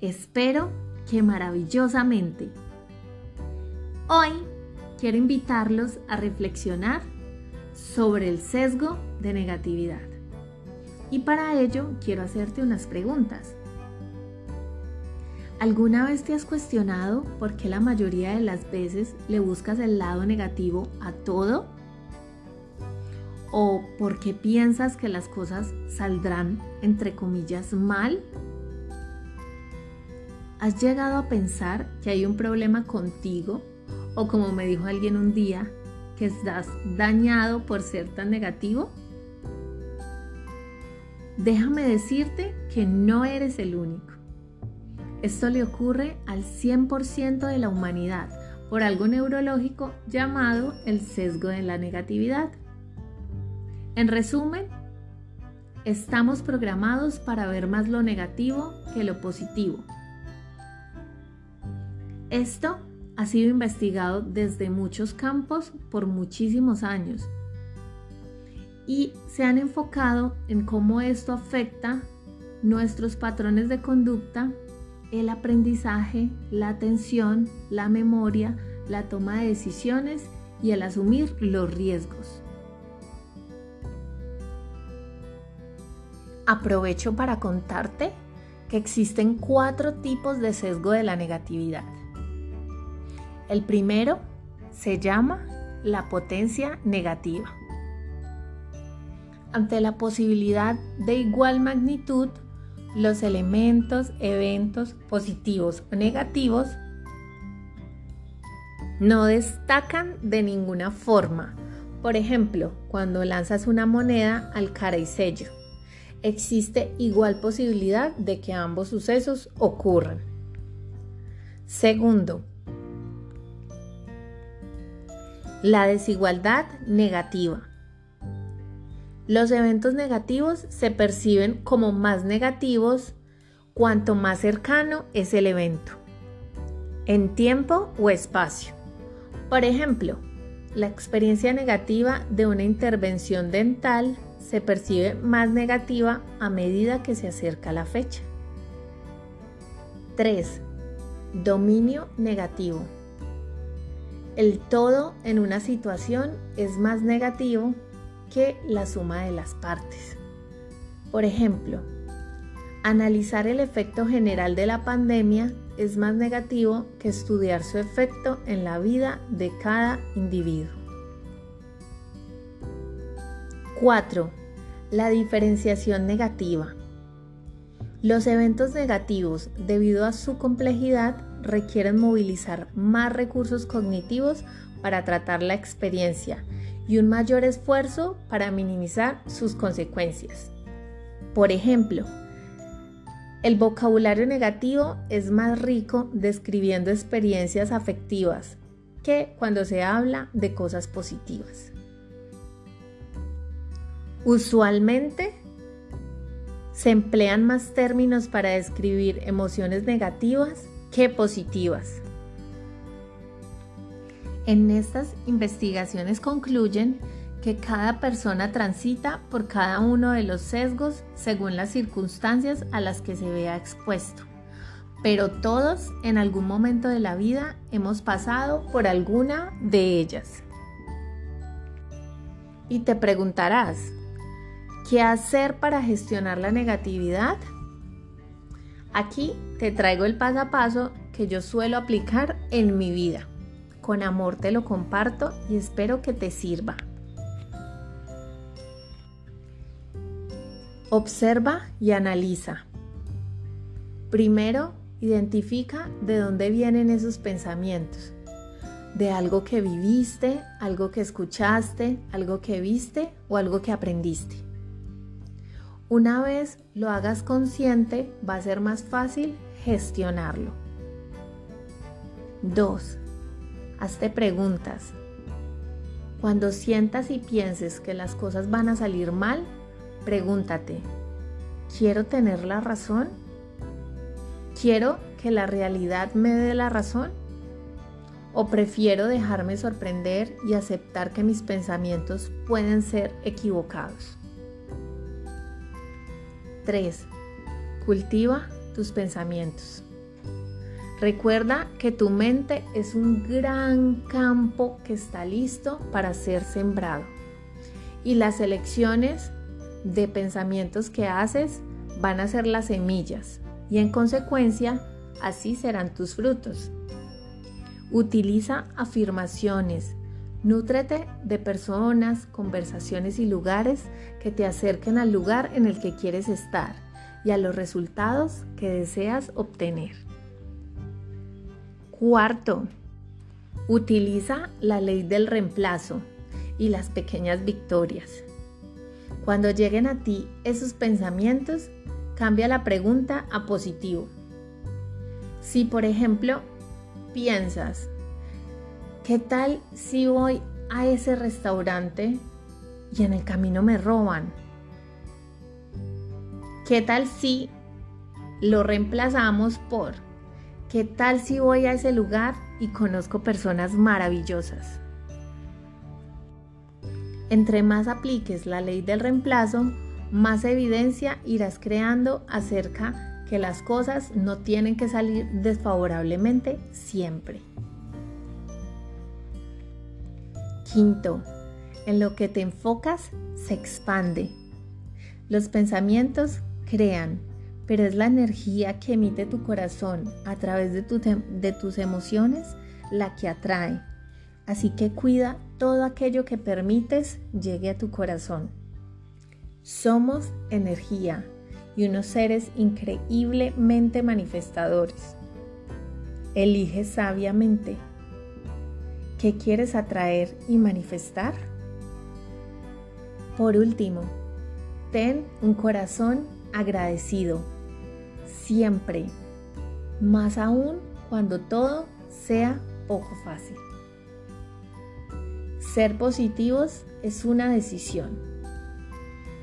Espero que maravillosamente. Hoy quiero invitarlos a reflexionar sobre el sesgo de negatividad. Y para ello quiero hacerte unas preguntas. ¿Alguna vez te has cuestionado por qué la mayoría de las veces le buscas el lado negativo a todo? ¿O por qué piensas que las cosas saldrán, entre comillas, mal? ¿Has llegado a pensar que hay un problema contigo? O como me dijo alguien un día, que estás dañado por ser tan negativo? Déjame decirte que no eres el único. Esto le ocurre al 100% de la humanidad por algo neurológico llamado el sesgo de la negatividad. En resumen, estamos programados para ver más lo negativo que lo positivo esto ha sido investigado desde muchos campos por muchísimos años y se han enfocado en cómo esto afecta nuestros patrones de conducta, el aprendizaje, la atención, la memoria, la toma de decisiones y el asumir los riesgos. Aprovecho para contarte que existen cuatro tipos de sesgo de la negatividad. El primero se llama la potencia negativa. Ante la posibilidad de igual magnitud, los elementos, eventos positivos o negativos no destacan de ninguna forma. Por ejemplo, cuando lanzas una moneda al cara y sello, existe igual posibilidad de que ambos sucesos ocurran. Segundo, la desigualdad negativa. Los eventos negativos se perciben como más negativos cuanto más cercano es el evento, en tiempo o espacio. Por ejemplo, la experiencia negativa de una intervención dental se percibe más negativa a medida que se acerca la fecha. 3. Dominio negativo. El todo en una situación es más negativo que la suma de las partes. Por ejemplo, analizar el efecto general de la pandemia es más negativo que estudiar su efecto en la vida de cada individuo. 4. La diferenciación negativa. Los eventos negativos, debido a su complejidad, requieren movilizar más recursos cognitivos para tratar la experiencia y un mayor esfuerzo para minimizar sus consecuencias. Por ejemplo, el vocabulario negativo es más rico describiendo experiencias afectivas que cuando se habla de cosas positivas. Usualmente se emplean más términos para describir emociones negativas que positivas. En estas investigaciones concluyen que cada persona transita por cada uno de los sesgos según las circunstancias a las que se vea expuesto. Pero todos en algún momento de la vida hemos pasado por alguna de ellas. Y te preguntarás, ¿Qué hacer para gestionar la negatividad? Aquí te traigo el paso a paso que yo suelo aplicar en mi vida. Con amor te lo comparto y espero que te sirva. Observa y analiza. Primero, identifica de dónde vienen esos pensamientos. De algo que viviste, algo que escuchaste, algo que viste o algo que aprendiste. Una vez lo hagas consciente, va a ser más fácil gestionarlo. 2. Hazte preguntas. Cuando sientas y pienses que las cosas van a salir mal, Pregúntate, ¿quiero tener la razón? ¿Quiero que la realidad me dé la razón? ¿O prefiero dejarme sorprender y aceptar que mis pensamientos pueden ser equivocados? 3. Cultiva tus pensamientos. Recuerda que tu mente es un gran campo que está listo para ser sembrado y las elecciones de pensamientos que haces van a ser las semillas y en consecuencia así serán tus frutos. Utiliza afirmaciones, nútrete de personas, conversaciones y lugares que te acerquen al lugar en el que quieres estar y a los resultados que deseas obtener. Cuarto, utiliza la ley del reemplazo y las pequeñas victorias. Cuando lleguen a ti esos pensamientos, cambia la pregunta a positivo. Si por ejemplo piensas, ¿qué tal si voy a ese restaurante y en el camino me roban? ¿Qué tal si lo reemplazamos por, ¿qué tal si voy a ese lugar y conozco personas maravillosas? Entre más apliques la ley del reemplazo, más evidencia irás creando acerca que las cosas no tienen que salir desfavorablemente siempre. Quinto, en lo que te enfocas se expande. Los pensamientos crean, pero es la energía que emite tu corazón a través de, de tus emociones la que atrae. Así que cuida todo aquello que permites llegue a tu corazón. Somos energía y unos seres increíblemente manifestadores. Elige sabiamente. ¿Qué quieres atraer y manifestar? Por último, ten un corazón agradecido, siempre, más aún cuando todo sea poco fácil. Ser positivos es una decisión.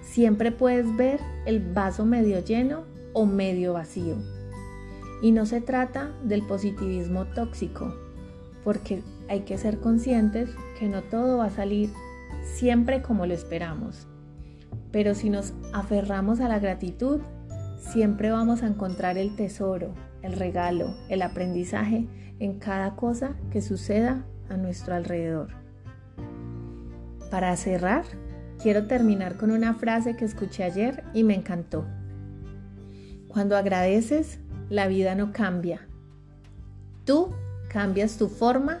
Siempre puedes ver el vaso medio lleno o medio vacío. Y no se trata del positivismo tóxico, porque hay que ser conscientes que no todo va a salir siempre como lo esperamos. Pero si nos aferramos a la gratitud, siempre vamos a encontrar el tesoro, el regalo, el aprendizaje en cada cosa que suceda a nuestro alrededor. Para cerrar, quiero terminar con una frase que escuché ayer y me encantó. Cuando agradeces, la vida no cambia. Tú cambias tu forma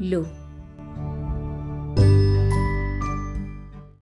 low.